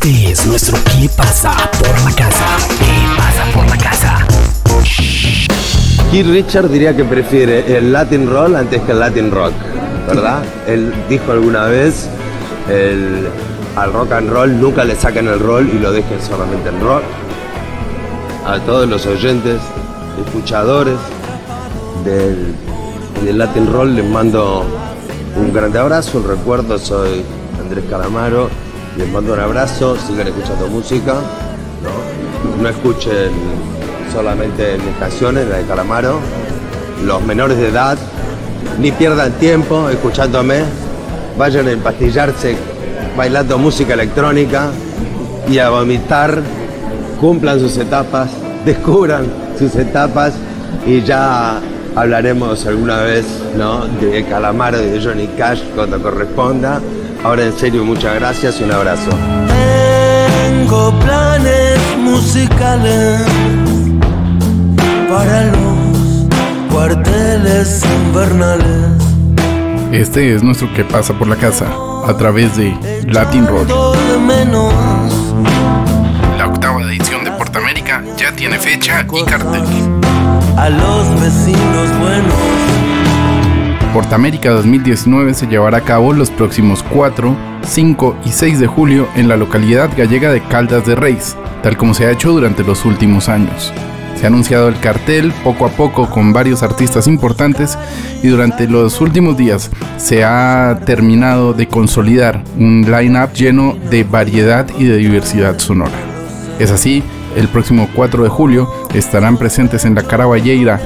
Este es nuestro ¿Qué pasa por la casa? ¿Qué pasa por la casa? Keith Richard diría que prefiere el Latin Roll antes que el Latin Rock, ¿verdad? Él dijo alguna vez, el, al rock and roll nunca le saquen el roll y lo dejen solamente en rock. A todos los oyentes, escuchadores del, del Latin Roll les mando un grande abrazo, un recuerdo, soy Andrés Calamaro, les mando un abrazo, sigan escuchando música, no, escuchen solamente mis canciones, la de Calamaro, los menores de edad, ni pierdan tiempo escuchándome, vayan a empastillarse bailando música electrónica y a vomitar, cumplan sus etapas, descubran sus etapas y ya hablaremos alguna vez ¿no? de Calamaro y de Johnny Cash cuando corresponda. Ahora en serio, muchas gracias y un abrazo. Tengo planes musicales para los cuarteles invernales. Este es nuestro que pasa por la casa a través de Latin menos La octava edición de Portamérica ya tiene fecha y cartel. Los vecinos buenos. Portamérica 2019 se llevará a cabo los próximos 4, 5 y 6 de julio en la localidad gallega de Caldas de Reis, tal como se ha hecho durante los últimos años. Se ha anunciado el cartel poco a poco con varios artistas importantes y durante los últimos días se ha terminado de consolidar un line-up lleno de variedad y de diversidad sonora. Es así, el próximo 4 de julio estarán presentes en la Caraballeira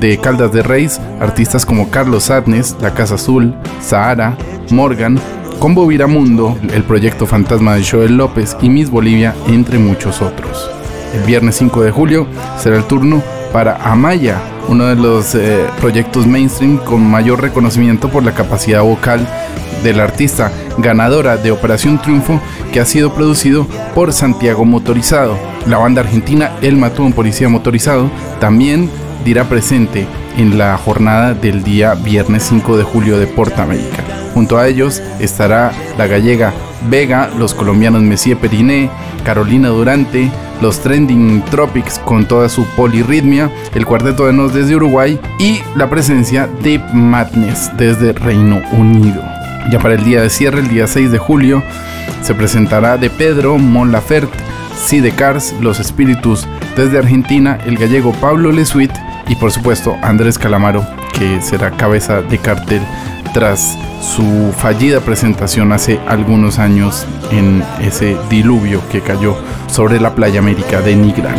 de Caldas de Reis artistas como Carlos Adnes, La Casa Azul, Sahara, Morgan, Combo Viramundo, el proyecto Fantasma de Joel López y Miss Bolivia, entre muchos otros. El viernes 5 de julio será el turno para Amaya, uno de los eh, proyectos mainstream con mayor reconocimiento por la capacidad vocal del artista, ganadora de Operación Triunfo, que ha sido producido por Santiago Motorizado. La banda argentina El Matón Policía Motorizado también dirá presente en la jornada del día viernes 5 de julio de Porta América. Junto a ellos estará la gallega Vega, los colombianos Messier Periné, Carolina Durante, los Trending Tropics con toda su polirritmia, el Cuarteto de Nos desde Uruguay y la presencia de Madness desde Reino Unido. Ya para el día de cierre, el día 6 de julio, se presentará de Pedro, Mon Laferte, Los Espíritus desde Argentina, el gallego Pablo Lesuit y por supuesto Andrés Calamaro, que será cabeza de cartel tras su fallida presentación hace algunos años en ese diluvio que cayó sobre la playa América de Nigrán.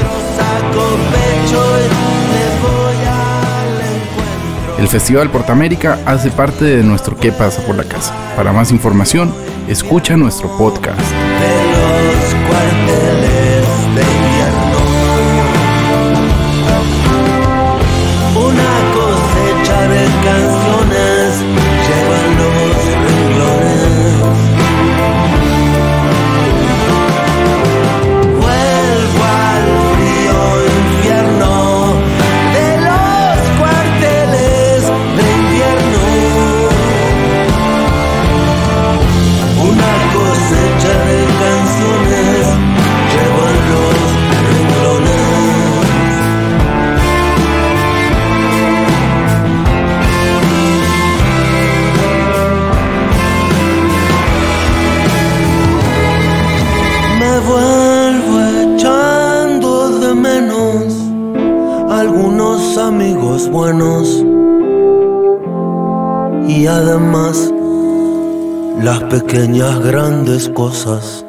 El Festival Portamérica hace parte de nuestro ¿Qué pasa por la casa? Para más información, escucha nuestro podcast. Amigos buenos. Y además las pequeñas grandes cosas